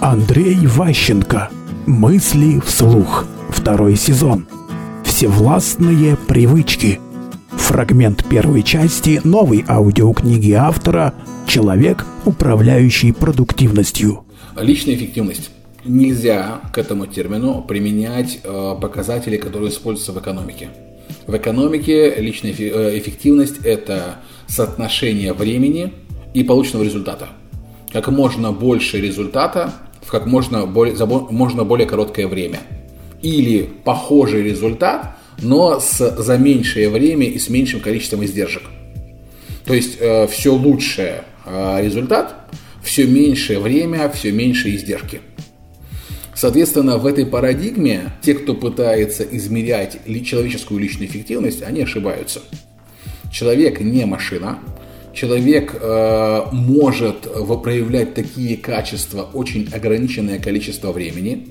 Андрей Ващенко. Мысли вслух. Второй сезон. Всевластные привычки. Фрагмент первой части новой аудиокниги автора «Человек, управляющий продуктивностью». Личная эффективность. Нельзя к этому термину применять э, показатели, которые используются в экономике. В экономике личная э, эффективность – это соотношение времени и полученного результата. Как можно больше результата в как можно более, за можно более короткое время. Или похожий результат, но с, за меньшее время и с меньшим количеством издержек. То есть э, все лучшее э, результат, все меньшее время, все меньше издержки. Соответственно, в этой парадигме те, кто пытается измерять человеческую личную эффективность, они ошибаются. Человек не машина, человек э, может проявлять такие качества очень ограниченное количество времени,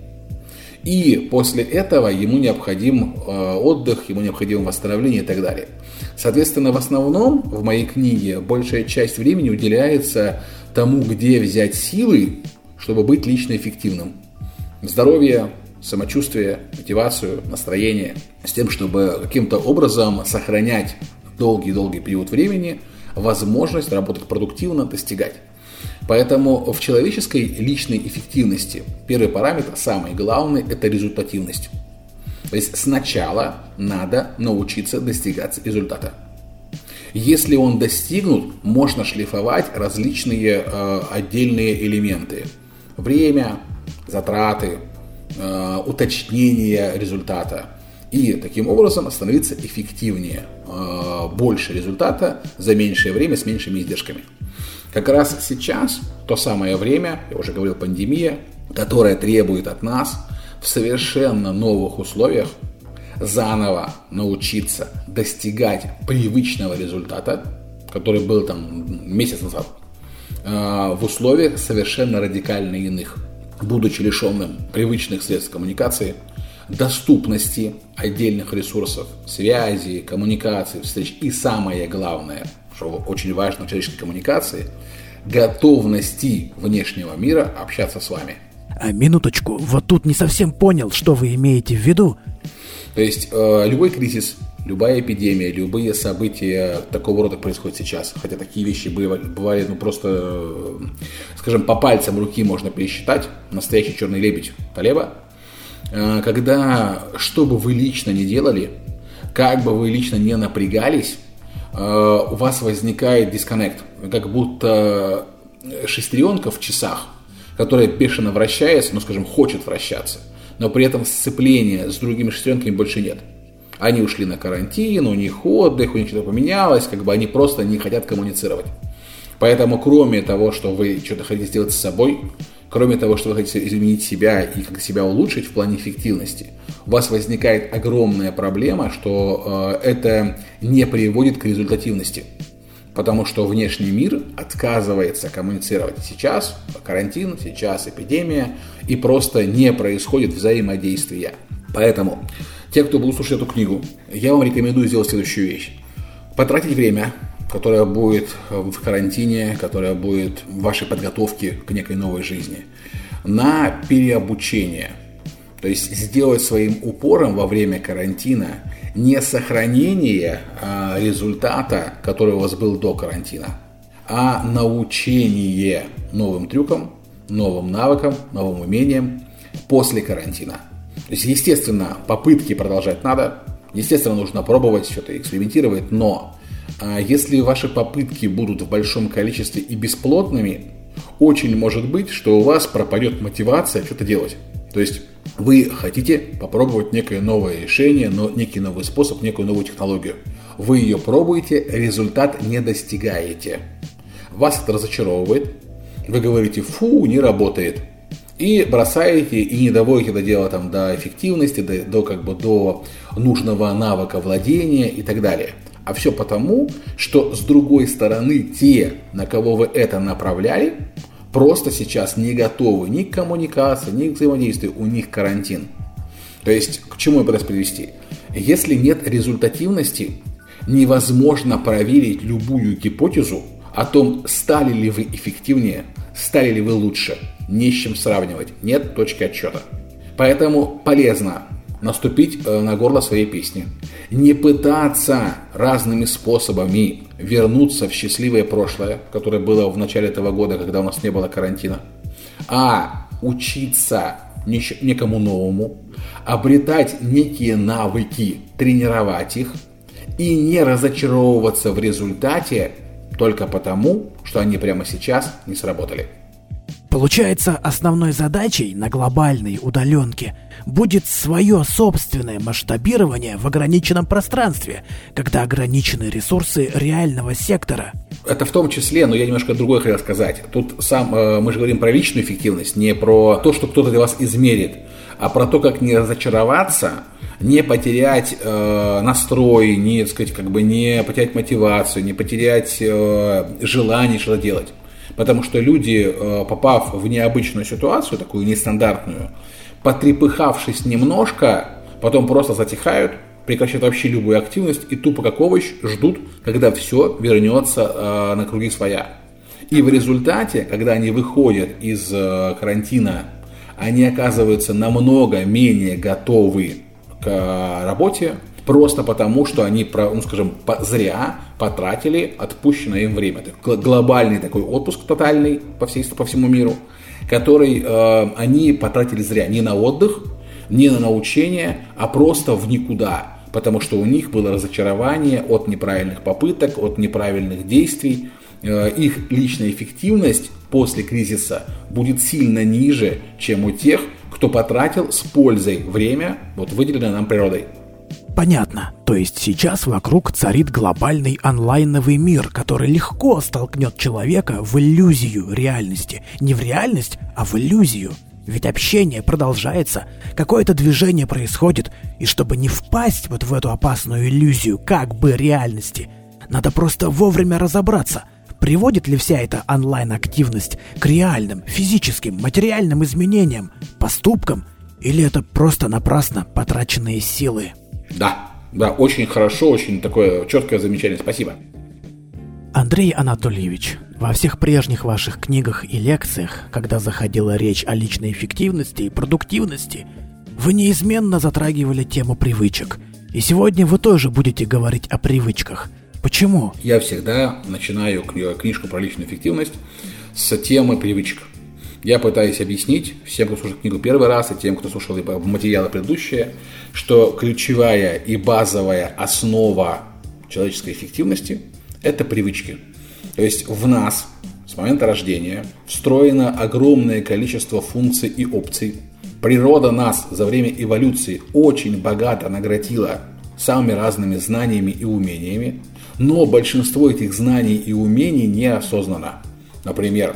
и после этого ему необходим э, отдых, ему необходимо восстановление и так далее. Соответственно, в основном в моей книге большая часть времени уделяется тому, где взять силы, чтобы быть лично эффективным. Здоровье, самочувствие, мотивацию, настроение, с тем, чтобы каким-то образом сохранять долгий-долгий период времени – возможность работать продуктивно, достигать. Поэтому в человеческой личной эффективности первый параметр, самый главный, это результативность. То есть сначала надо научиться достигать результата. Если он достигнут, можно шлифовать различные э, отдельные элементы. Время, затраты, э, уточнение результата – и таким образом становиться эффективнее, э, больше результата за меньшее время с меньшими издержками. Как раз сейчас то самое время, я уже говорил, пандемия, которая требует от нас в совершенно новых условиях заново научиться достигать привычного результата, который был там месяц назад, э, в условиях совершенно радикально иных, будучи лишенным привычных средств коммуникации – доступности отдельных ресурсов, связи, коммуникации, встреч и самое главное, что очень важно в человеческой коммуникации, готовности внешнего мира общаться с вами. А минуточку, вот тут не совсем понял, что вы имеете в виду. То есть э, любой кризис, любая эпидемия, любые события такого рода происходят сейчас. Хотя такие вещи бывали, бывали ну просто, э, скажем, по пальцам руки можно пересчитать. Настоящий черный лебедь Талеба, когда, что бы вы лично не делали, как бы вы лично не напрягались, э, у вас возникает дисконнект, как будто шестеренка в часах, которая бешено вращается, ну, скажем, хочет вращаться, но при этом сцепления с другими шестеренками больше нет. Они ушли на карантин, у них отдых, у них что-то поменялось, как бы они просто не хотят коммуницировать. Поэтому, кроме того, что вы что-то хотите сделать с собой, Кроме того, что вы хотите изменить себя и как себя улучшить в плане эффективности, у вас возникает огромная проблема, что э, это не приводит к результативности. Потому что внешний мир отказывается коммуницировать. Сейчас карантин, сейчас эпидемия, и просто не происходит взаимодействия. Поэтому, те, кто будут слушать эту книгу, я вам рекомендую сделать следующую вещь. Потратить время которая будет в карантине, которая будет в вашей подготовке к некой новой жизни, на переобучение. То есть сделать своим упором во время карантина не сохранение а, результата, который у вас был до карантина, а научение новым трюкам, новым навыкам, новым умениям после карантина. То есть, естественно, попытки продолжать надо, естественно, нужно пробовать, что-то экспериментировать, но а если ваши попытки будут в большом количестве и бесплотными, очень может быть, что у вас пропадет мотивация что-то делать. То есть вы хотите попробовать некое новое решение, но некий новый способ, некую новую технологию. Вы ее пробуете, результат не достигаете. Вас это разочаровывает. Вы говорите, фу, не работает. И бросаете, и не доводите это дело там, до эффективности, до, до, как бы, до нужного навыка владения и так далее. А все потому, что с другой стороны те, на кого вы это направляли, просто сейчас не готовы ни к коммуникации, ни к взаимодействию, у них карантин. То есть, к чему я пытаюсь привести? Если нет результативности, невозможно проверить любую гипотезу о том, стали ли вы эффективнее, Стали ли вы лучше? Не с чем сравнивать. Нет точки отчета. Поэтому полезно наступить э, на горло своей песни. Не пытаться разными способами вернуться в счастливое прошлое, которое было в начале этого года, когда у нас не было карантина, а учиться некому новому, обретать некие навыки, тренировать их и не разочаровываться в результате только потому, что они прямо сейчас не сработали. Получается, основной задачей на глобальной удаленке будет свое собственное масштабирование в ограниченном пространстве, когда ограничены ресурсы реального сектора. Это в том числе, но я немножко другое хотел сказать. Тут сам э, мы же говорим про личную эффективность, не про то, что кто-то для вас измерит, а про то, как не разочароваться, не потерять э, настрой, не, сказать, как бы не потерять мотивацию, не потерять э, желание что-то делать. Потому что люди, э, попав в необычную ситуацию, такую нестандартную, потрепыхавшись немножко, потом просто затихают, прекращают вообще любую активность и тупо как овощ ждут, когда все вернется э, на круги своя. И в результате, когда они выходят из э, карантина, они оказываются намного менее готовы к работе, просто потому, что они, ну, скажем, зря потратили отпущенное им время. Это глобальный такой отпуск тотальный по, всей, по всему миру, который э, они потратили зря не на отдых, не на научение, а просто в никуда. Потому что у них было разочарование от неправильных попыток, от неправильных действий. Э, их личная эффективность после кризиса будет сильно ниже, чем у тех, кто потратил с пользой время, вот выделенное нам природой. Понятно. То есть сейчас вокруг царит глобальный онлайновый мир, который легко столкнет человека в иллюзию реальности. Не в реальность, а в иллюзию. Ведь общение продолжается, какое-то движение происходит, и чтобы не впасть вот в эту опасную иллюзию как бы реальности, надо просто вовремя разобраться, приводит ли вся эта онлайн-активность к реальным, физическим, материальным изменениям, поступкам, или это просто напрасно потраченные силы. Да, да, очень хорошо, очень такое четкое замечание. Спасибо. Андрей Анатольевич, во всех прежних ваших книгах и лекциях, когда заходила речь о личной эффективности и продуктивности, вы неизменно затрагивали тему привычек. И сегодня вы тоже будете говорить о привычках. Почему? Я всегда начинаю книжку про личную эффективность с темы привычек. Я пытаюсь объяснить всем, кто слушает книгу первый раз, и тем, кто слушал материалы предыдущие, что ключевая и базовая основа человеческой эффективности – это привычки. То есть в нас с момента рождения встроено огромное количество функций и опций. Природа нас за время эволюции очень богато наградила самыми разными знаниями и умениями, но большинство этих знаний и умений неосознанно. Например,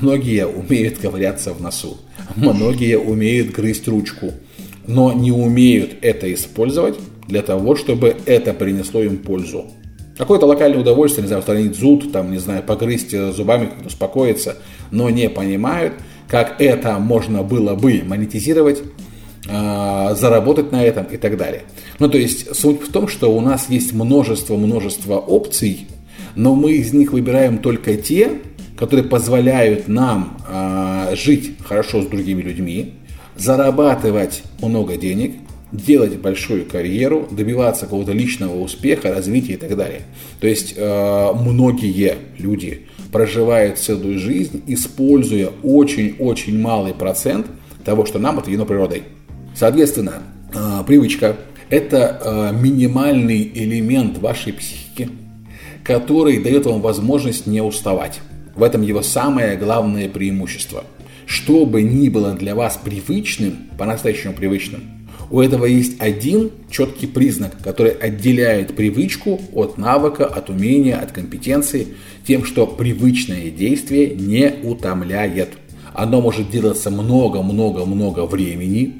Многие умеют ковыряться в носу, многие умеют грызть ручку, но не умеют это использовать для того, чтобы это принесло им пользу. Какое-то локальное удовольствие, не знаю, устранить зуд, там, не знаю, погрызть зубами, как-то успокоиться, но не понимают, как это можно было бы монетизировать, а, заработать на этом и так далее. Ну, то есть, суть в том, что у нас есть множество-множество опций, но мы из них выбираем только те, которые позволяют нам э, жить хорошо с другими людьми, зарабатывать много денег, делать большую карьеру, добиваться какого-то личного успеха, развития и так далее. То есть э, многие люди проживают целую жизнь, используя очень-очень малый процент того, что нам отведено природой. Соответственно, э, привычка – это э, минимальный элемент вашей психики, который дает вам возможность не уставать. В этом его самое главное преимущество. Что бы ни было для вас привычным, по-настоящему привычным, у этого есть один четкий признак, который отделяет привычку от навыка, от умения, от компетенции, тем, что привычное действие не утомляет. Оно может делаться много-много-много времени,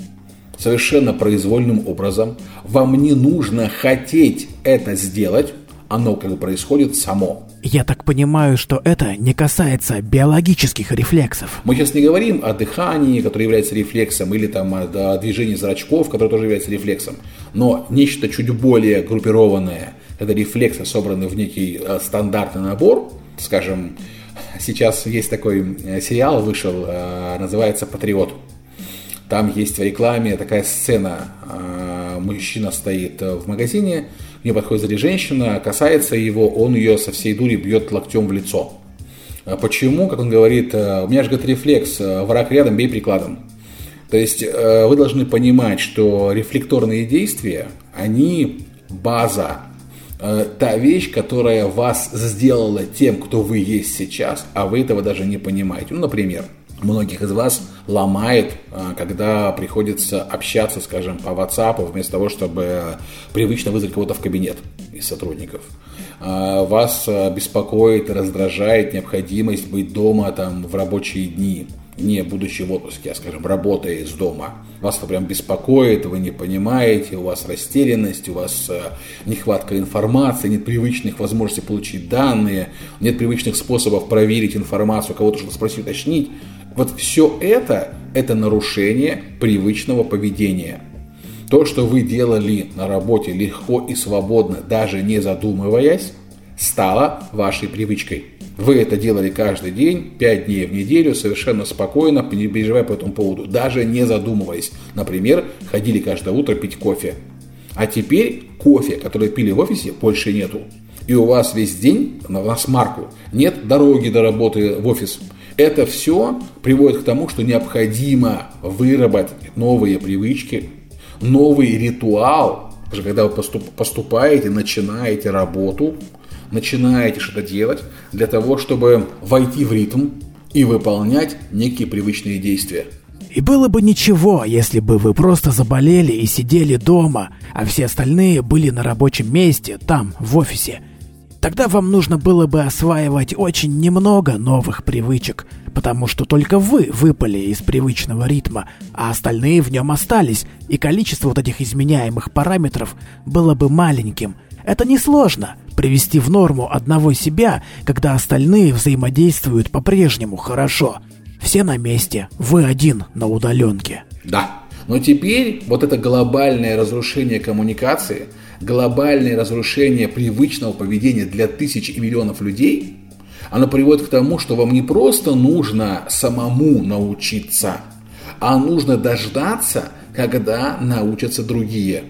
совершенно произвольным образом. Вам не нужно хотеть это сделать, оно как бы происходит само. Я так понимаю, что это не касается биологических рефлексов. Мы сейчас не говорим о дыхании, которое является рефлексом, или там о движении зрачков, которое тоже является рефлексом. Но нечто чуть более группированное, когда рефлексы собраны в некий э, стандартный набор, скажем, сейчас есть такой э, сериал, вышел, э, называется «Патриот». Там есть в рекламе такая сцена, мужчина стоит в магазине, к нему подходит женщина, касается его, он ее со всей дури бьет локтем в лицо. Почему? Как он говорит, у меня же говорит рефлекс, враг рядом, бей прикладом. То есть вы должны понимать, что рефлекторные действия, они база Э, та вещь, которая вас сделала тем, кто вы есть сейчас, а вы этого даже не понимаете. Ну, например, многих из вас ломает, э, когда приходится общаться, скажем, по WhatsApp, вместо того, чтобы привычно вызвать кого-то в кабинет из сотрудников. Э, вас беспокоит, раздражает необходимость быть дома там, в рабочие дни не будучи в отпуске, а, скажем, работая из дома. Вас это прям беспокоит, вы не понимаете, у вас растерянность, у вас нехватка информации, нет привычных возможностей получить данные, нет привычных способов проверить информацию, кого-то что-то спросить, уточнить. Вот все это, это нарушение привычного поведения. То, что вы делали на работе легко и свободно, даже не задумываясь, стало вашей привычкой. Вы это делали каждый день, 5 дней в неделю, совершенно спокойно, не переживая по этому поводу, даже не задумываясь. Например, ходили каждое утро пить кофе. А теперь кофе, который пили в офисе, больше нету. И у вас весь день на смарку. Нет дороги до работы в офис. Это все приводит к тому, что необходимо выработать новые привычки, новый ритуал, когда вы поступаете, начинаете работу, начинаете что-то делать для того, чтобы войти в ритм и выполнять некие привычные действия. И было бы ничего, если бы вы просто заболели и сидели дома, а все остальные были на рабочем месте, там, в офисе. Тогда вам нужно было бы осваивать очень немного новых привычек, потому что только вы выпали из привычного ритма, а остальные в нем остались, и количество вот этих изменяемых параметров было бы маленьким. Это несложно привести в норму одного себя, когда остальные взаимодействуют по-прежнему хорошо. Все на месте, вы один на удаленке. Да, но теперь вот это глобальное разрушение коммуникации, глобальное разрушение привычного поведения для тысяч и миллионов людей, оно приводит к тому, что вам не просто нужно самому научиться, а нужно дождаться, когда научатся другие.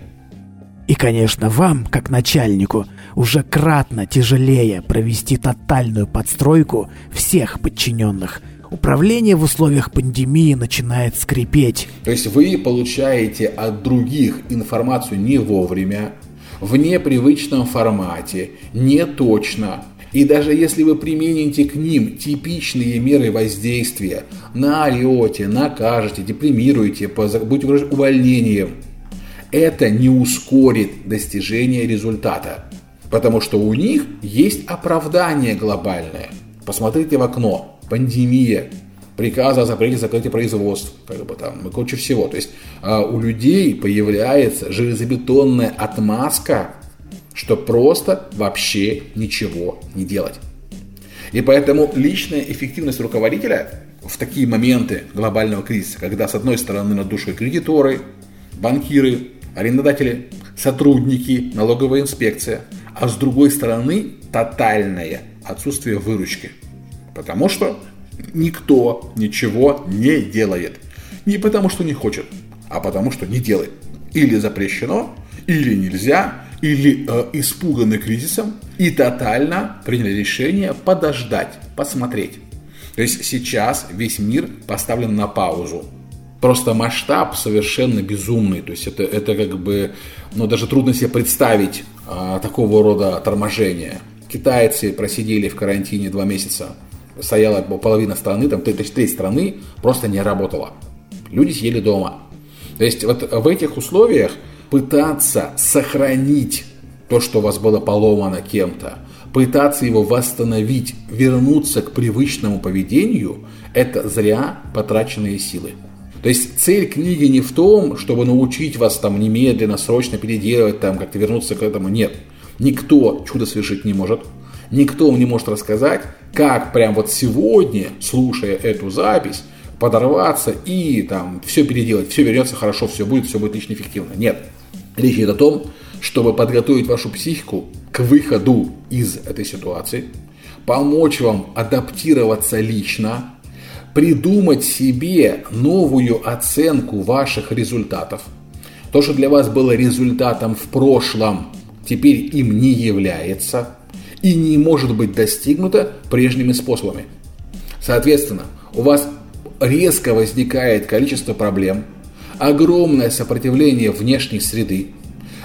И, конечно, вам, как начальнику, уже кратно тяжелее провести тотальную подстройку всех подчиненных. Управление в условиях пандемии начинает скрипеть. То есть вы получаете от других информацию не вовремя, в непривычном формате, не точно. И даже если вы примените к ним типичные меры воздействия, наорете, накажете, депримируете, будете угрожать увольнением – это не ускорит достижение результата. Потому что у них есть оправдание глобальное. Посмотрите в окно. Пандемия, приказы о запрете закрытия производств, как бы там, и куча всего. То есть а, у людей появляется железобетонная отмазка, что просто вообще ничего не делать. И поэтому личная эффективность руководителя в такие моменты глобального кризиса, когда с одной стороны над душой кредиторы, банкиры, арендодатели, сотрудники, налоговая инспекция, а с другой стороны тотальное отсутствие выручки. Потому что никто ничего не делает. Не потому что не хочет, а потому что не делает. Или запрещено, или нельзя, или э, испуганы кризисом и тотально приняли решение подождать, посмотреть. То есть сейчас весь мир поставлен на паузу. Просто масштаб совершенно безумный. То есть это, это как бы, ну даже трудно себе представить а, такого рода торможение. Китайцы просидели в карантине два месяца. Стояла половина страны, там треть, страны просто не работала. Люди сидели дома. То есть вот в этих условиях пытаться сохранить то, что у вас было поломано кем-то, пытаться его восстановить, вернуться к привычному поведению, это зря потраченные силы. То есть цель книги не в том, чтобы научить вас там немедленно, срочно переделать, там как-то вернуться к этому. Нет. Никто чудо совершить не может. Никто вам не может рассказать, как прям вот сегодня, слушая эту запись, подорваться и там все переделать, все вернется хорошо, все будет, все будет лично эффективно. Нет. Речь идет о том, чтобы подготовить вашу психику к выходу из этой ситуации, помочь вам адаптироваться лично, придумать себе новую оценку ваших результатов. То, что для вас было результатом в прошлом, теперь им не является и не может быть достигнуто прежними способами. Соответственно, у вас резко возникает количество проблем, огромное сопротивление внешней среды,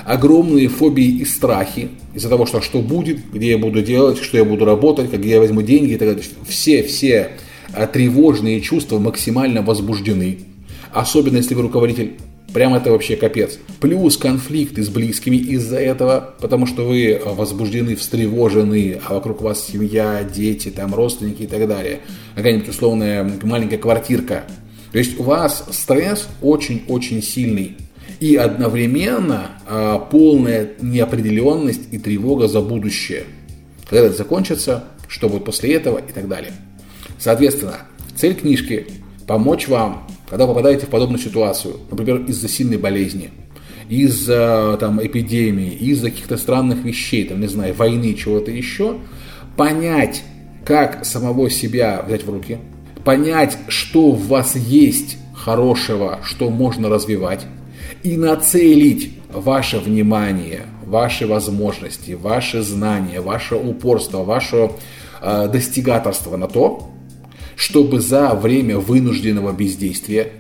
огромные фобии и страхи из-за того, что что будет, где я буду делать, что я буду работать, где я возьму деньги и так далее. Все, все а, тревожные чувства максимально возбуждены. Особенно если вы руководитель Прям это вообще капец. Плюс конфликты с близкими из-за этого, потому что вы возбуждены, встревожены, а вокруг вас семья, дети, там родственники и так далее. Какая-нибудь условная маленькая квартирка. То есть у вас стресс очень-очень сильный. И одновременно а, полная неопределенность и тревога за будущее. Когда это закончится, что будет после этого и так далее. Соответственно, цель книжки – помочь вам когда попадаете в подобную ситуацию, например, из-за сильной болезни, из-за там, эпидемии, из-за каких-то странных вещей, там, не знаю, войны, чего-то еще, понять, как самого себя взять в руки, понять, что в вас есть хорошего, что можно развивать, и нацелить ваше внимание, ваши возможности, ваши знания, ваше упорство, ваше э, достигаторство на то, чтобы за время вынужденного бездействия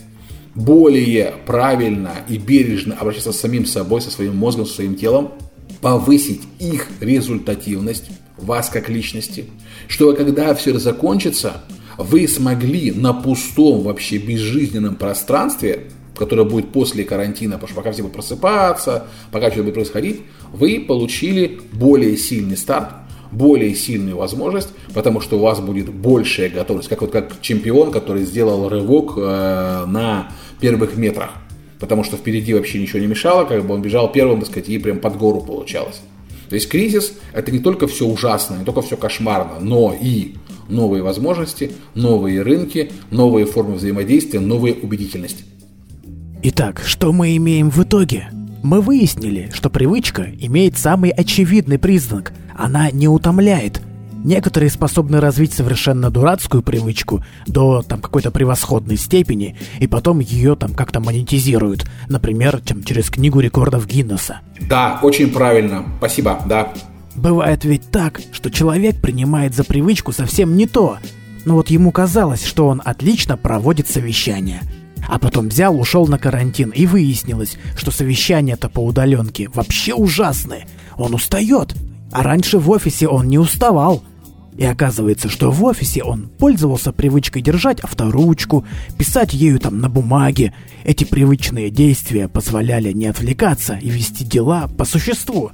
более правильно и бережно обращаться с самим собой, со своим мозгом, со своим телом, повысить их результативность, вас как личности, чтобы когда все это закончится, вы смогли на пустом вообще безжизненном пространстве, которое будет после карантина, потому что пока все будут просыпаться, пока все будет происходить, вы получили более сильный старт, более сильную возможность, потому что у вас будет большая готовность, как вот как чемпион, который сделал рывок э, на первых метрах, потому что впереди вообще ничего не мешало, как бы он бежал первым, так сказать, и прям под гору получалось. То есть кризис – это не только все ужасно, не только все кошмарно, но и новые возможности, новые рынки, новые формы взаимодействия, новая убедительность. Итак, что мы имеем в итоге? Мы выяснили, что привычка имеет самый очевидный признак – она не утомляет. Некоторые способны развить совершенно дурацкую привычку до там какой-то превосходной степени, и потом ее там как-то монетизируют, например, там, через книгу рекордов Гиннесса. Да, очень правильно. Спасибо, да. Бывает ведь так, что человек принимает за привычку совсем не то. Но вот ему казалось, что он отлично проводит совещание. А потом взял, ушел на карантин, и выяснилось, что совещания-то по удаленке вообще ужасные. Он устает, а раньше в офисе он не уставал. И оказывается, что в офисе он пользовался привычкой держать авторучку, писать ею там на бумаге. Эти привычные действия позволяли не отвлекаться и вести дела по существу.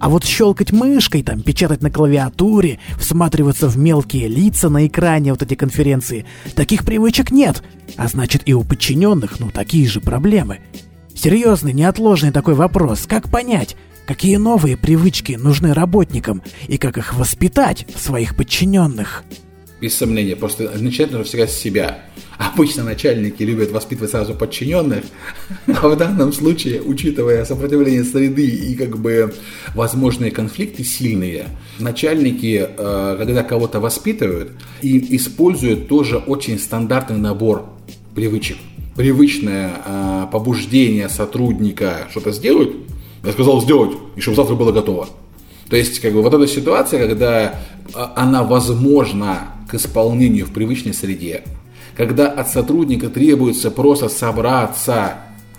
А вот щелкать мышкой, там, печатать на клавиатуре, всматриваться в мелкие лица на экране вот эти конференции, таких привычек нет. А значит и у подчиненных, ну, такие же проблемы. Серьезный, неотложный такой вопрос. Как понять, какие новые привычки нужны работникам и как их воспитать в своих подчиненных? Без сомнения, просто начать нужно всегда с себя. Обычно начальники любят воспитывать сразу подчиненных, а в данном случае, учитывая сопротивление среды и как бы возможные конфликты сильные, начальники, э, когда кого-то воспитывают, и используют тоже очень стандартный набор привычек привычное э, побуждение сотрудника что-то сделать, я сказал сделать, и чтобы завтра было готово. То есть, как бы, вот эта ситуация, когда а, она возможна к исполнению в привычной среде, когда от сотрудника требуется просто собраться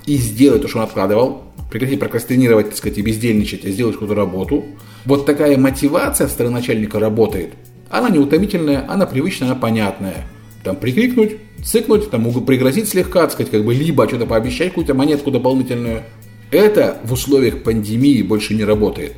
и сделать то, что он откладывал, прекратить прокрастинировать, так сказать, и бездельничать, а сделать какую-то работу. Вот такая мотивация со стороны начальника работает. Она неутомительная, она привычная, она понятная. Там прикрикнуть, цыкнуть, там могут пригрозить слегка, так сказать, как бы, либо что-то пообещать, какую-то монетку дополнительную. Это в условиях пандемии больше не работает.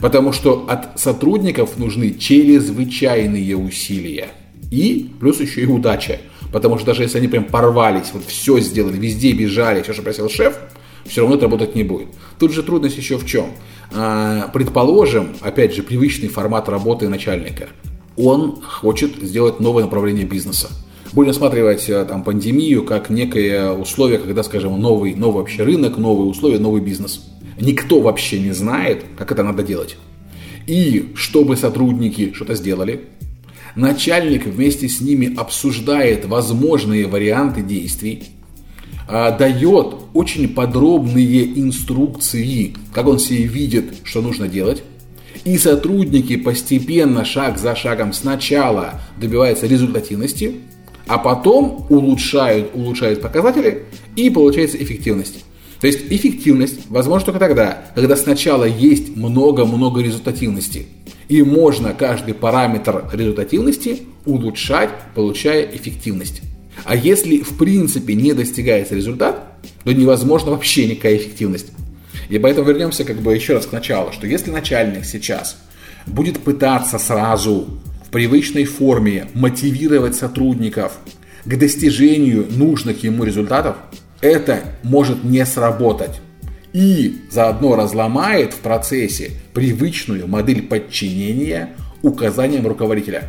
Потому что от сотрудников нужны чрезвычайные усилия. И плюс еще и удача. Потому что даже если они прям порвались, вот все сделали, везде бежали, все, что просил шеф, все равно это работать не будет. Тут же трудность еще в чем? А, предположим, опять же, привычный формат работы начальника. Он хочет сделать новое направление бизнеса будем рассматривать э, там, пандемию как некое условие, когда, скажем, новый, новый вообще рынок, новые условия, новый бизнес. Никто вообще не знает, как это надо делать. И чтобы сотрудники что-то сделали, Начальник вместе с ними обсуждает возможные варианты действий, а, дает очень подробные инструкции, как он себе видит, что нужно делать. И сотрудники постепенно, шаг за шагом, сначала добиваются результативности, а потом улучшают, улучшают показатели и получается эффективность. То есть эффективность возможно только тогда, когда сначала есть много-много результативности. И можно каждый параметр результативности улучшать, получая эффективность. А если в принципе не достигается результат, то невозможно вообще никакая эффективность. И поэтому вернемся как бы еще раз к началу, что если начальник сейчас будет пытаться сразу привычной форме мотивировать сотрудников к достижению нужных ему результатов, это может не сработать. И заодно разломает в процессе привычную модель подчинения указаниям руководителя.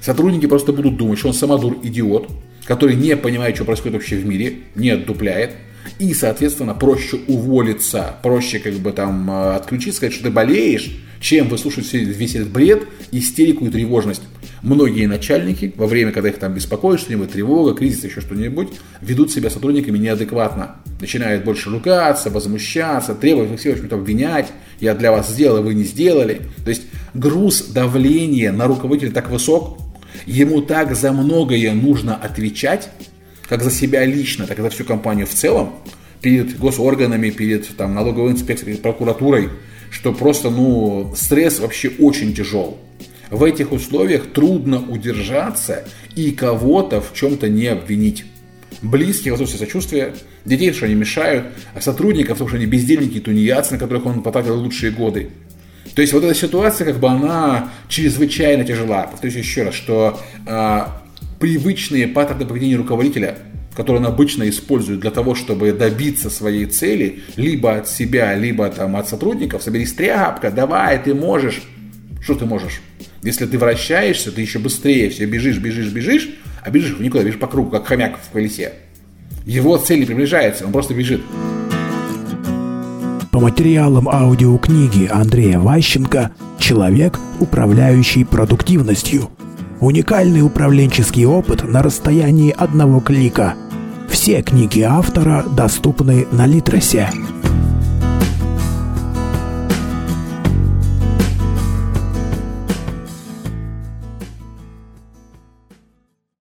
Сотрудники просто будут думать, что он самодур, идиот, который не понимает, что происходит вообще в мире, не отдупляет, и, соответственно, проще уволиться, проще как бы там э, отключиться, сказать, что ты болеешь, чем выслушать весь этот бред, истерику и тревожность. Многие начальники во время, когда их там беспокоит что-нибудь, тревога, кризис, еще что-нибудь, ведут себя сотрудниками неадекватно. Начинают больше ругаться, возмущаться, требовать всех, в общем-то, обвинять. Я для вас сделал, вы не сделали. То есть груз давления на руководителя так высок, ему так за многое нужно отвечать, как за себя лично, так и за всю компанию в целом, перед госорганами, перед там, налоговой инспекцией, перед прокуратурой, что просто, ну, стресс вообще очень тяжел. В этих условиях трудно удержаться и кого-то в чем-то не обвинить. Близких, в сочувствия, детей, что они мешают, а сотрудников, потому что они бездельники, тунеядцы, на которых он потратил лучшие годы. То есть вот эта ситуация, как бы она чрезвычайно тяжела. Повторюсь еще раз, что э, привычные паттерны поведения руководителя, которые он обычно использует для того, чтобы добиться своей цели, либо от себя, либо там от сотрудников, соберись тряпка, давай, ты можешь. Что ты можешь? Если ты вращаешься, ты еще быстрее все бежишь, бежишь, бежишь, а бежишь никуда, бежишь по кругу, как хомяк в колесе. Его цель не приближается, он просто бежит. По материалам аудиокниги Андрея Ващенко «Человек, управляющий продуктивностью». Уникальный управленческий опыт на расстоянии одного клика. Все книги автора доступны на Литресе.